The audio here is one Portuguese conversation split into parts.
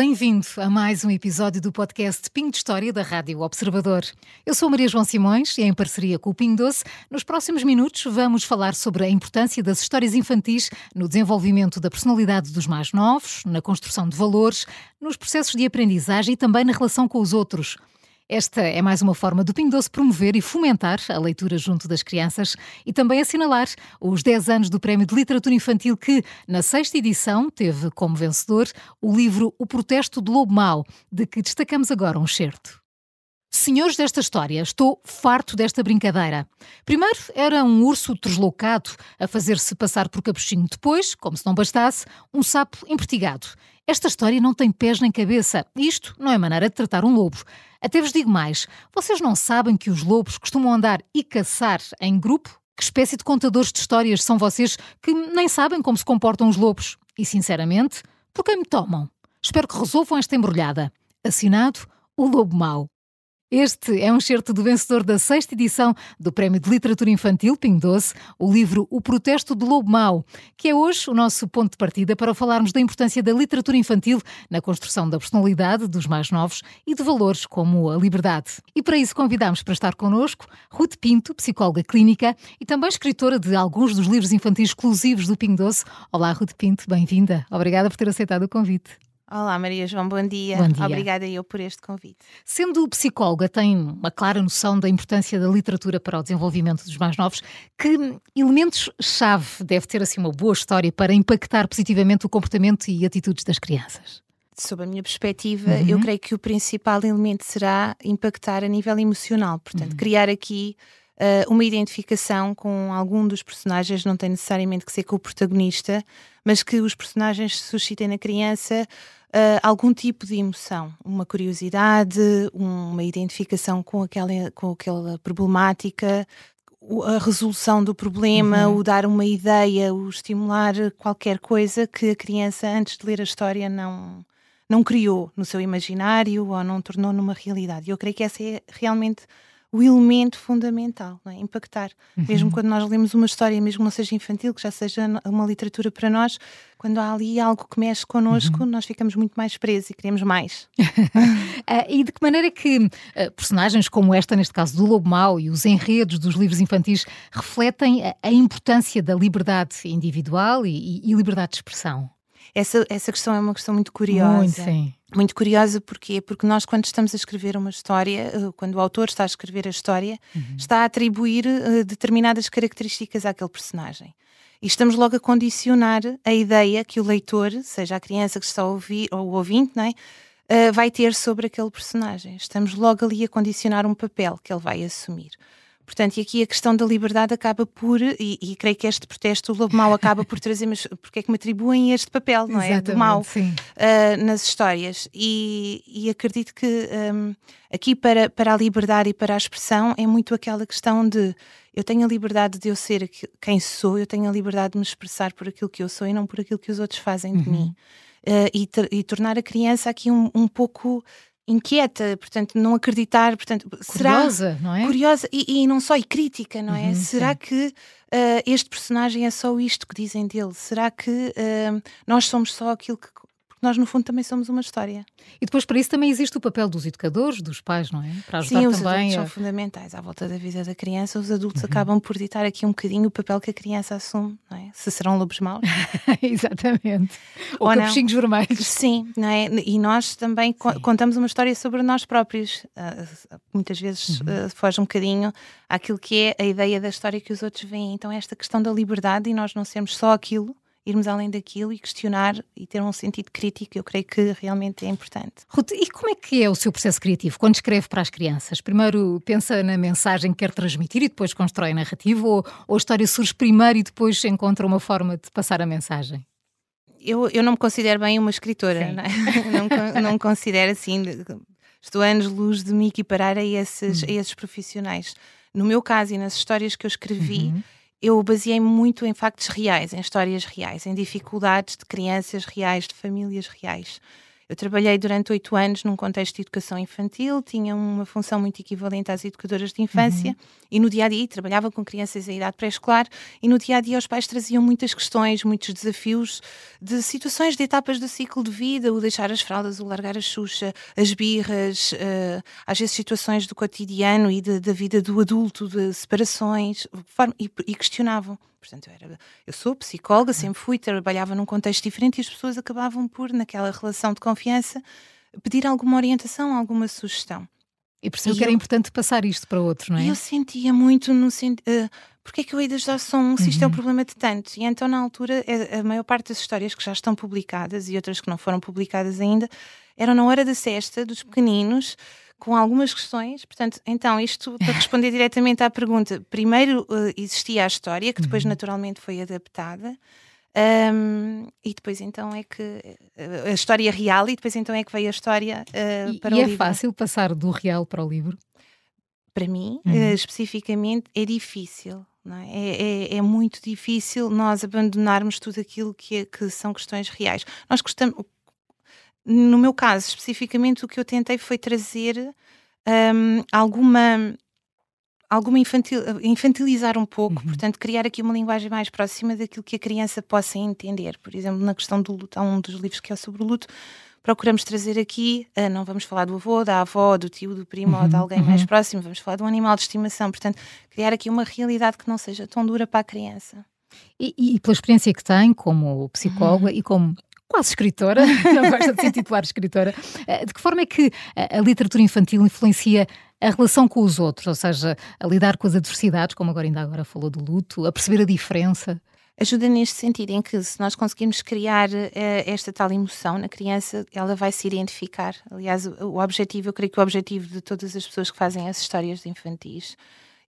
Bem-vindo a mais um episódio do podcast Pingo de História da Rádio Observador. Eu sou Maria João Simões e, em parceria com o Pingo Doce, nos próximos minutos vamos falar sobre a importância das histórias infantis no desenvolvimento da personalidade dos mais novos, na construção de valores, nos processos de aprendizagem e também na relação com os outros. Esta é mais uma forma do Pingo Doce promover e fomentar a leitura junto das crianças e também assinalar os 10 anos do Prémio de Literatura Infantil que, na sexta edição, teve como vencedor o livro O Protesto do Lobo Mau, de que destacamos agora um certo. Senhores desta história, estou farto desta brincadeira. Primeiro era um urso deslocado a fazer-se passar por capuchinho. Depois, como se não bastasse, um sapo empertigado. Esta história não tem pés nem cabeça. Isto não é maneira de tratar um lobo. Até vos digo mais: vocês não sabem que os lobos costumam andar e caçar em grupo? Que espécie de contadores de histórias são vocês que nem sabem como se comportam os lobos? E, sinceramente, por quem me tomam? Espero que resolvam esta embrulhada. Assinado o Lobo Mau. Este é um certo do vencedor da sexta edição do Prémio de Literatura Infantil Ping Doce, o livro O Protesto do Lobo Mau, que é hoje o nosso ponto de partida para falarmos da importância da literatura infantil na construção da personalidade dos mais novos e de valores como a liberdade. E para isso convidamos para estar connosco Ruth Pinto, psicóloga clínica e também escritora de alguns dos livros infantis exclusivos do Ping Doce. Olá, Ruth Pinto, bem-vinda. Obrigada por ter aceitado o convite. Olá, Maria João, bom dia. Bom dia. Obrigada eu por este convite. Sendo psicóloga, tem uma clara noção da importância da literatura para o desenvolvimento dos mais novos. Que elementos-chave deve ter assim uma boa história para impactar positivamente o comportamento e atitudes das crianças? Sob a minha perspectiva, uhum. eu creio que o principal elemento será impactar a nível emocional, portanto, uhum. criar aqui uh, uma identificação com algum dos personagens, não tem necessariamente que ser com o protagonista, mas que os personagens suscitem na criança uh, algum tipo de emoção, uma curiosidade, uma identificação com aquela, com aquela problemática, a resolução do problema, uhum. o dar uma ideia, o estimular qualquer coisa que a criança, antes de ler a história, não, não criou no seu imaginário ou não tornou numa realidade. Eu creio que essa é realmente o elemento fundamental, é? impactar. Uhum. Mesmo quando nós lemos uma história, mesmo que não seja infantil, que já seja uma literatura para nós, quando há ali algo que mexe connosco, uhum. nós ficamos muito mais presos e queremos mais. uh, e de que maneira que uh, personagens como esta, neste caso do Lobo Mau, e os enredos dos livros infantis refletem a, a importância da liberdade individual e, e liberdade de expressão? Essa, essa questão é uma questão muito curiosa. Muito, sim. Muito curiosa porquê? Porque nós, quando estamos a escrever uma história, eh, quando o autor está a escrever a história, uhum. está a atribuir uh, determinadas características àquele personagem. E estamos logo a condicionar a ideia que o leitor, seja a criança que está a ouvir, ou o ouvinte, não é? Uh, vai ter sobre aquele personagem. Estamos logo ali a condicionar um papel que ele vai assumir. Portanto, e aqui a questão da liberdade acaba por, e, e creio que este protesto, o lobo mau acaba por trazer, mas porque é que me atribuem este papel, não é? Exatamente, do mau uh, nas histórias. E, e acredito que um, aqui para, para a liberdade e para a expressão é muito aquela questão de eu tenho a liberdade de eu ser quem sou, eu tenho a liberdade de me expressar por aquilo que eu sou e não por aquilo que os outros fazem de uhum. mim. Uh, e, e, tornar a criança aqui um, um pouco inquieta, portanto, não acreditar, portanto, curiosa, será, não é? Curiosa e, e, não só, e crítica, não é? Uhum, será sim. que uh, este personagem é só isto que dizem dele? Será que uh, nós somos só aquilo que nós no fundo também somos uma história. E depois para isso também existe o papel dos educadores, dos pais, não é? Para ajudar Sim, os também adultos a... são fundamentais à volta da vida da criança. Os adultos uhum. acabam por ditar aqui um bocadinho o papel que a criança assume, não é? Se serão lobos maus. Exatamente. Ou, Ou capuchinhos vermelhos. Sim, não é? E nós também contamos uma história sobre nós próprios. Uh, muitas vezes uhum. uh, foge um bocadinho àquilo que é a ideia da história que os outros veem. Então esta questão da liberdade e nós não sermos só aquilo irmos além daquilo e questionar e ter um sentido crítico, eu creio que realmente é importante. Ruth, e como é que é o seu processo criativo quando escreve para as crianças? Primeiro pensa na mensagem que quer transmitir e depois constrói a narrativa ou, ou a história surge primeiro e depois encontra uma forma de passar a mensagem? Eu, eu não me considero bem uma escritora, não, é? não, não me considero assim. Estou anos-luz de me equiparar a esses, hum. a esses profissionais. No meu caso e nas histórias que eu escrevi, uhum eu baseei muito em factos reais, em histórias reais, em dificuldades de crianças reais, de famílias reais. Eu trabalhei durante oito anos num contexto de educação infantil, tinha uma função muito equivalente às educadoras de infância uhum. e no dia a dia trabalhava com crianças em idade pré-escolar e no dia a dia os pais traziam muitas questões, muitos desafios de situações de etapas do ciclo de vida, o deixar as fraldas, o largar a xuxa, as birras, uh, às vezes situações do cotidiano e da vida do adulto, de separações, e, e questionavam. Portanto, eu, era, eu sou psicóloga, sempre fui, trabalhava num contexto diferente e as pessoas acabavam por, naquela relação de confiança, pedir alguma orientação, alguma sugestão. E percebeu que era importante passar isto para outros, não é? Eu sentia muito no sentido. Uh, porque é que eu hei de ajudar só um se isto uhum. é o uhum. problema de tantos? E então, na altura, é, a maior parte das histórias que já estão publicadas e outras que não foram publicadas ainda eram na hora da cesta dos pequeninos com algumas questões. Portanto, então, isto para responder diretamente à pergunta: primeiro uh, existia a história, que depois uhum. naturalmente foi adaptada. Um, e depois então é que uh, a história real e depois então é que veio a história uh, para e o é livro. fácil passar do real para o livro? Para mim, uhum. uh, especificamente, é difícil. É? É, é? É, muito difícil nós abandonarmos tudo aquilo que, é, que são questões reais. Nós gostamos, no meu caso, especificamente, o que eu tentei foi trazer um, alguma alguma infantil, infantilizar um pouco, uhum. portanto, criar aqui uma linguagem mais próxima daquilo que a criança possa entender. Por exemplo, na questão do luto, há um dos livros que é sobre o luto, procuramos trazer aqui, uh, não vamos falar do avô, da avó, do tio, do primo uhum. ou de uhum, alguém uhum. mais próximo, vamos falar de um animal de estimação. Portanto, criar aqui uma realidade que não seja tão dura para a criança. E, e pela experiência que tem como psicóloga uhum. e como quase escritora, não gosta de se intitular escritora, eh, de que forma é que a literatura infantil influencia a relação com os outros, ou seja, a lidar com as adversidades, como agora ainda agora falou do luto, a perceber a diferença? Ajuda neste sentido, em que se nós conseguirmos criar uh, esta tal emoção na criança, ela vai se identificar. Aliás, o, o objetivo, eu creio que o objetivo de todas as pessoas que fazem as histórias infantis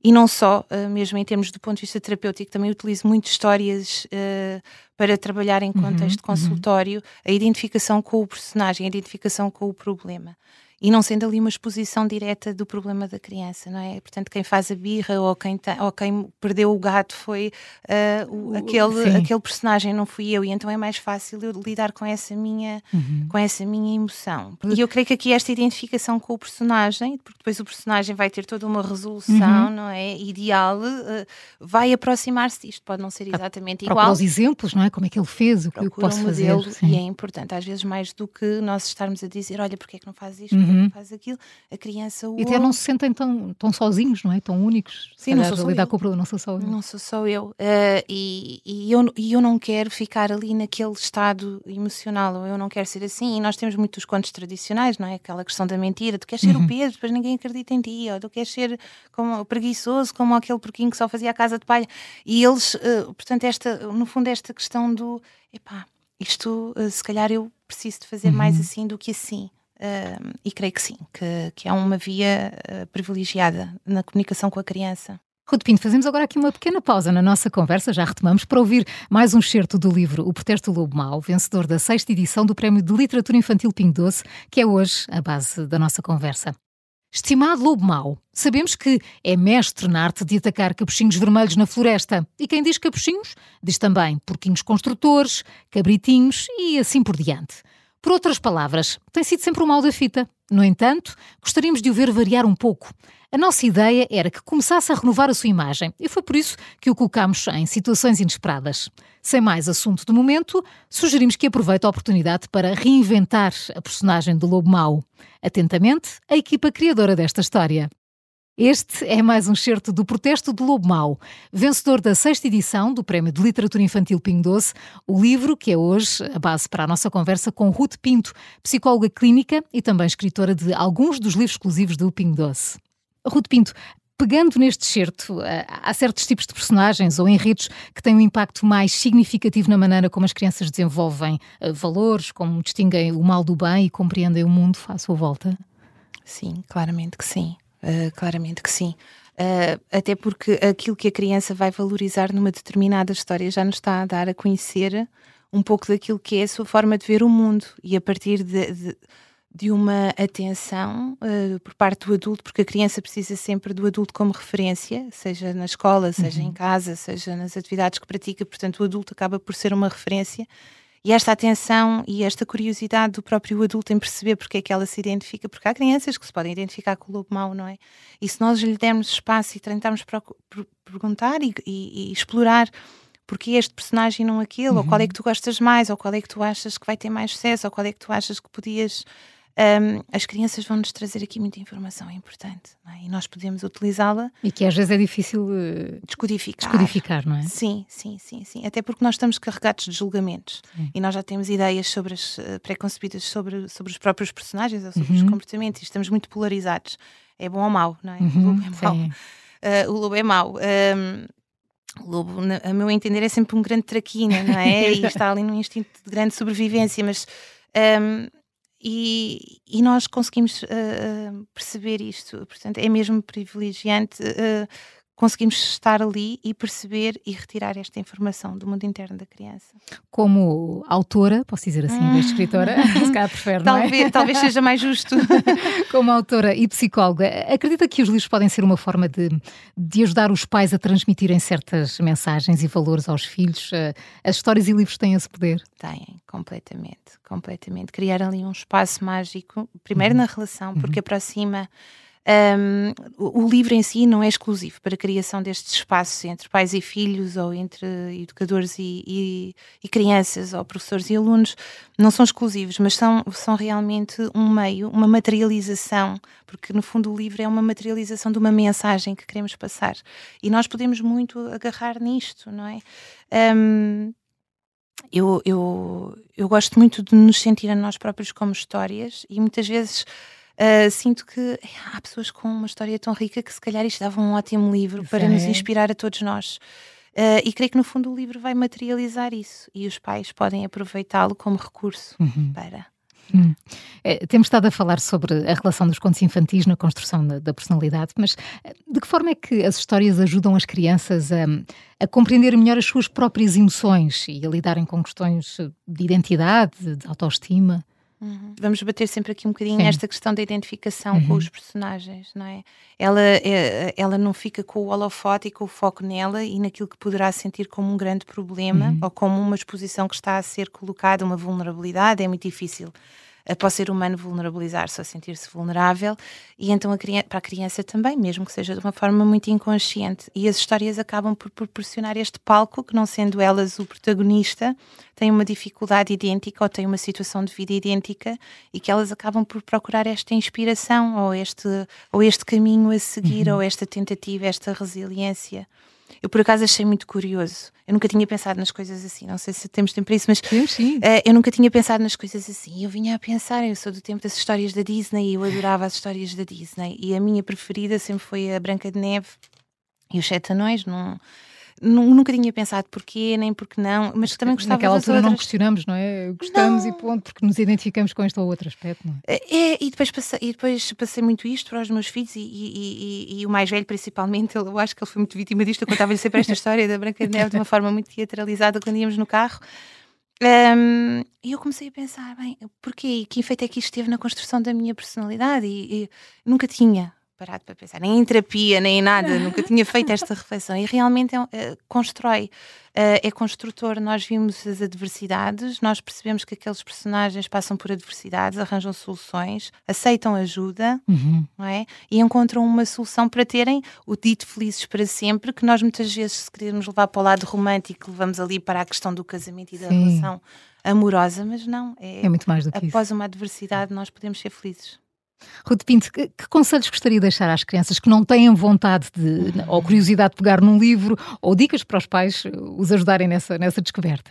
e não só, uh, mesmo em termos do ponto de vista terapêutico, também utilizo muito histórias uh, para trabalhar em uhum, contexto uhum, consultório, uhum. a identificação com o personagem, a identificação com o problema e não sendo ali uma exposição direta do problema da criança, não é? Portanto, quem faz a birra ou quem, ou quem perdeu o gato foi uh, o, aquele, aquele personagem, não fui eu, e então é mais fácil eu lidar com essa minha, uhum. com essa minha emoção. E eu creio que aqui esta identificação com o personagem, porque depois o personagem vai ter toda uma resolução, uhum. não é? Ideal, uh, vai aproximar-se disto, pode não ser exatamente igual. Procura os exemplos, não é? Como é que ele fez, o que eu posso um fazer. Sim. E é importante, às vezes mais do que nós estarmos a dizer, olha, porque é que não faz isto? Uhum uhum. faz aquilo, a criança o E até não se sentem tão, tão sozinhos, não é? Tão únicos. Sim, não sou só lidar eu. com o problema, não sou só eu. Não sou só eu. Uh, e, e, eu. e eu não quero ficar ali naquele estado emocional, ou eu não quero ser assim. E nós temos muitos contos tradicionais, não é? Aquela questão da mentira, tu queres ser uhum. o Pedro, depois ninguém acredita em ti, ou tu queres ser como preguiçoso, como aquele porquinho que só fazia a casa de palha. E eles, uh, portanto, esta, no fundo, esta questão do epá, isto uh, se calhar eu preciso de fazer uhum. mais assim do que assim. Uh, e creio que sim, que, que é uma via uh, privilegiada na comunicação com a criança. Ruth Pinto, fazemos agora aqui uma pequena pausa na nossa conversa, já retomamos, para ouvir mais um excerto do livro O Protesto do Lobo Mau, vencedor da sexta edição do Prémio de Literatura Infantil Pingo Doce, que é hoje a base da nossa conversa. Estimado Lobo Mau, sabemos que é mestre na arte de atacar capuchinhos vermelhos na floresta. E quem diz capuchinhos, diz também porquinhos construtores, cabritinhos e assim por diante. Por outras palavras, tem sido sempre o mal da fita. No entanto, gostaríamos de o ver variar um pouco. A nossa ideia era que começasse a renovar a sua imagem e foi por isso que o colocamos em situações inesperadas. Sem mais assunto do momento, sugerimos que aproveite a oportunidade para reinventar a personagem do Lobo Mau. Atentamente, a equipa criadora desta história. Este é mais um certo do Protesto do Lobo Mau, vencedor da sexta edição do Prémio de Literatura Infantil Pingo Doce, o livro que é hoje a base para a nossa conversa com Ruth Pinto, psicóloga clínica e também escritora de alguns dos livros exclusivos do Pingo Doce. Ruth Pinto, pegando neste certo, eh, há certos tipos de personagens ou enredos que têm um impacto mais significativo na maneira como as crianças desenvolvem eh, valores, como distinguem o mal do bem e compreendem o mundo à sua volta? Sim, claramente que sim. Uh, claramente que sim. Uh, até porque aquilo que a criança vai valorizar numa determinada história já nos está a dar a conhecer um pouco daquilo que é a sua forma de ver o mundo e a partir de, de, de uma atenção uh, por parte do adulto, porque a criança precisa sempre do adulto como referência, seja na escola, seja uhum. em casa, seja nas atividades que pratica, portanto, o adulto acaba por ser uma referência e esta atenção e esta curiosidade do próprio adulto em perceber porque é que ela se identifica, porque há crianças que se podem identificar com o lobo mau, não é? E se nós lhe dermos espaço e tentarmos perguntar e, e, e explorar porque este personagem e não aquele, uhum. ou qual é que tu gostas mais, ou qual é que tu achas que vai ter mais sucesso, ou qual é que tu achas que podias um, as crianças vão-nos trazer aqui muita informação importante é? e nós podemos utilizá-la. E que às vezes é difícil uh, descodificar. descodificar, não é? Sim, sim, sim, sim. Até porque nós estamos carregados de julgamentos sim. e nós já temos ideias sobre as uh, pré-concebidas sobre, sobre os próprios personagens ou sobre uhum. os comportamentos e estamos muito polarizados. É bom ou mau, não é? Uhum, o lobo é mau. Uh, o lobo é mau. Um, o lobo, a meu entender, é sempre um grande traquina, não é? e está ali num instinto de grande sobrevivência, mas. Um, e, e nós conseguimos uh, perceber isto. Portanto, é mesmo privilegiante uh, conseguimos estar ali e perceber e retirar esta informação do mundo interno da criança. Como autora, posso dizer assim, hum. escritora, se calhar prefere, talvez, não é? Talvez seja mais justo. Como autora e psicóloga, acredita que os livros podem ser uma forma de, de ajudar os pais a transmitirem certas mensagens e valores aos filhos? Eh, as histórias e livros têm esse poder? Têm, completamente, completamente. Criar ali um espaço mágico, primeiro uhum. na relação, porque uhum. aproxima um, o, livro em si não é exclusivo para a criação destes espaços entre pais e filhos, ou entre educadores e, e, e, crianças, ou professores e alunos, não são exclusivos, mas são, são realmente um meio, uma materialização, porque no fundo o livro é uma materialização de uma mensagem que queremos passar. E nós podemos muito agarrar nisto, não é? Um, eu, eu, eu gosto muito de nos sentir a nós próprios como histórias e muitas vezes Uh, sinto que há pessoas com uma história tão rica que se calhar isto dava um ótimo livro para nos inspirar a todos nós. Uh, e creio que no fundo o livro vai materializar isso e os pais podem aproveitá-lo como recurso uhum. para. Hum. É, temos estado a falar sobre a relação dos contos infantis na construção da, da, personalidade, mas eh, de que forma é que as histórias ajudam as crianças a, a, compreender melhor as suas próprias emoções e a lidarem com questões de identidade, de autoestima? Uhum. Vamos bater sempre aqui um bocadinho Sim. nesta questão da identificação uhum. com os personagens, não é? Ela, é, ela não fica com o holofote e com o foco nela e naquilo que poderá sentir como um grande problema uhum. ou como uma exposição que está a ser colocada, uma vulnerabilidade, é muito difícil para o ser humano vulnerabilizar-se ou sentir-se vulnerável, e então a criança, para a criança também, mesmo que seja de uma forma muito inconsciente. E as histórias acabam por proporcionar este palco que, não sendo elas o protagonista, têm uma dificuldade idêntica ou têm uma situação de vida idêntica e que elas acabam por procurar esta inspiração ou este, ou este caminho a seguir uhum. ou esta tentativa, esta resiliência. Eu, por acaso, achei muito curioso. Eu nunca tinha pensado nas coisas assim. Não sei se temos tempo para isso, mas sim, sim. Uh, eu nunca tinha pensado nas coisas assim. Eu vinha a pensar, eu sou do tempo das histórias da Disney e eu adorava as histórias da Disney. E a minha preferida sempre foi a Branca de Neve e os Sete Anões. Num, nunca tinha pensado porquê, nem porque não, mas também gostava Naquela altura outras. não questionamos, não é? Gostamos não. e ponto, porque nos identificamos com este ou outro aspecto, não é? É, e depois passei, e depois passei muito isto para os meus filhos e, e, e, e o mais velho principalmente, eu acho que ele foi muito vítima disto, eu contava-lhe sempre esta história da Branca de Neve de uma forma muito teatralizada quando íamos no carro. Um, e eu comecei a pensar, bem, porquê? Que efeito é que isto teve na construção da minha personalidade? E, e nunca tinha parado para pensar, nem em terapia, nem em nada, nunca tinha feito esta reflexão. E realmente é, é, constrói, é, é construtor. Nós vimos as adversidades, nós percebemos que aqueles personagens passam por adversidades, arranjam soluções, aceitam ajuda, uhum. não é? E encontram uma solução para terem o dito felizes para sempre, que nós muitas vezes, se queremos levar para o lado romântico, levamos ali para a questão do casamento e da Sim. relação amorosa, mas não. É, é muito mais do que Após isso. uma adversidade, nós podemos ser felizes. Ruth Pinto, que, que, conselhos gostaria de deixar às crianças que não têm vontade de, ou curiosidade de pegar num livro, ou dicas para os pais os ajudarem nessa, nessa descoberta?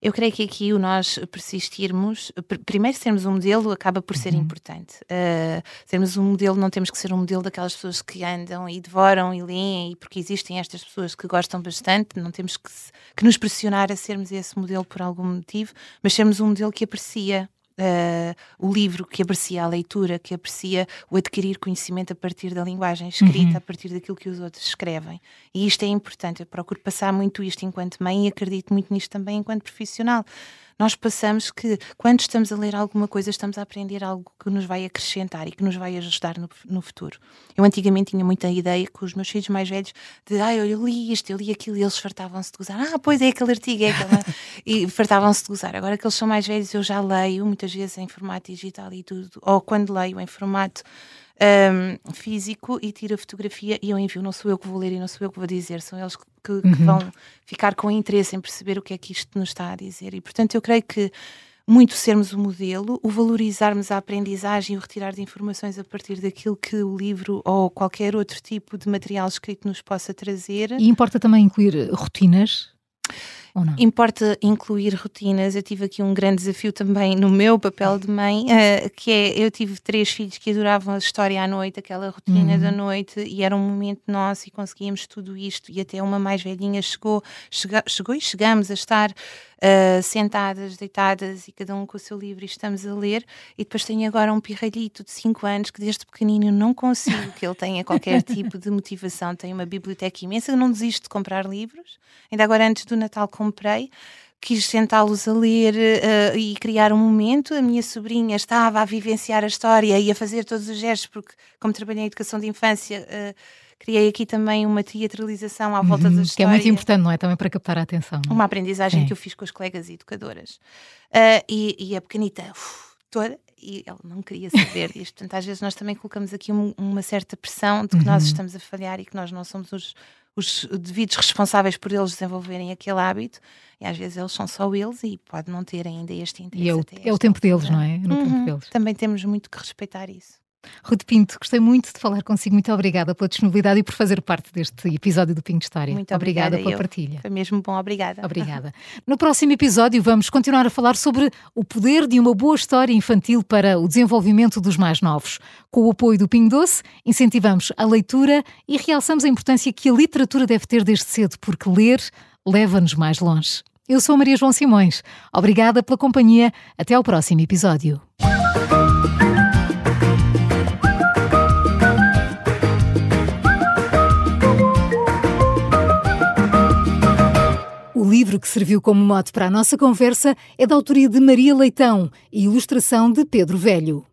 Eu creio que aqui o nós persistirmos, primeiro sermos um modelo acaba por ser uhum. importante. Uh, sermos um modelo, não temos que ser um modelo daquelas pessoas que andam e devoram e leem, e porque existem estas pessoas que gostam bastante, não temos que, que nos pressionar a sermos esse modelo por algum motivo, mas sermos um modelo que aprecia Uh, o livro, que aprecia a leitura, que aprecia o adquirir conhecimento a partir da linguagem escrita, uhum. a partir daquilo que os outros escrevem. E isto é importante, eu procuro passar muito isto enquanto mãe e acredito muito nisto também enquanto profissional. Nós passamos que quando estamos a ler alguma coisa, estamos a aprender algo que nos vai acrescentar e que nos vai ajudar no, no futuro. Eu antigamente tinha muita ideia com os meus filhos mais velhos de, ah, eu li isto, eu li aquilo, e eles fartavam-se de gozar. Ah, pois é aquele artigo, é aquela. e fartavam-se de gozar. Agora que eles são mais velhos, eu já leio, muitas vezes em formato digital e tudo, ou quando leio em formato um, físico e tiro a fotografia e eu envio. Não sou eu que vou ler e não sou eu que vou dizer, são eles que, que, uhum. que vão ficar com interesse em perceber o que é que isto nos está a dizer. E portanto, eu creio que muito sermos o modelo, o valorizarmos a aprendizagem e o retirar de informações a partir daquilo que o livro ou qualquer outro tipo de material escrito nos possa trazer. E importa também incluir rotinas Importa incluir rotinas. Eu tive aqui um grande desafio também no meu papel de mãe, uh, que é eu tive três filhos que adoravam a história à noite, aquela rotina uhum. da noite, e era um momento nosso e conseguíamos tudo isto. E até uma mais velhinha chegou, chega, chegou e chegamos a estar uh, sentadas, deitadas e cada um com o seu livro e estamos a ler. E depois tenho agora um pirralhito de 5 anos que desde pequenino não consigo que ele tenha qualquer tipo de motivação. Tem uma biblioteca imensa, não desisto de comprar livros. Ainda agora antes do Natal comprei quis sentá-los a ler uh, e criar um momento. A minha sobrinha estava a vivenciar a história e a fazer todos os gestos, porque, como trabalhei em educação de infância, uh, criei aqui também uma teatralização à volta uhum, da história. Que é muito importante, não é? Também para captar a atenção. É? Uma aprendizagem é. que eu fiz com as colegas educadoras. Uh, e, e, a pequenita, uf, toda, e ela não queria saber disto. Portanto, às vezes nós também colocamos aqui um, uma certa pressão de que uhum. nós estamos a falhar e que nós não somos os, os devidos responsáveis por eles desenvolverem aquele hábito. E às vezes eles são só eles e pode não ter ainda este interesse. E é o, é o tempo deles, não é? No uhum. tempo deles. Também temos muito que respeitar isso. Ruth Pinto, gostei muito de falar consigo. Muito obrigada pela disponibilidade e por fazer parte deste episódio do Pinto História. Muito obrigada, obrigada pela eu. partilha. Foi mesmo bom, obrigada. Obrigada. No próximo episódio vamos continuar a falar sobre o poder de uma boa história infantil para o desenvolvimento dos mais novos. Com o apoio do Pingo Doce, incentivamos a leitura e realçamos a importância que a literatura deve ter desde cedo, porque ler leva-nos mais longe. Eu sou Maria João Simões. Obrigada pela companhia. Até ao próximo episódio. Livro que serviu como mote para a nossa conversa é da autoria de Maria Leitão e ilustração de Pedro Velho.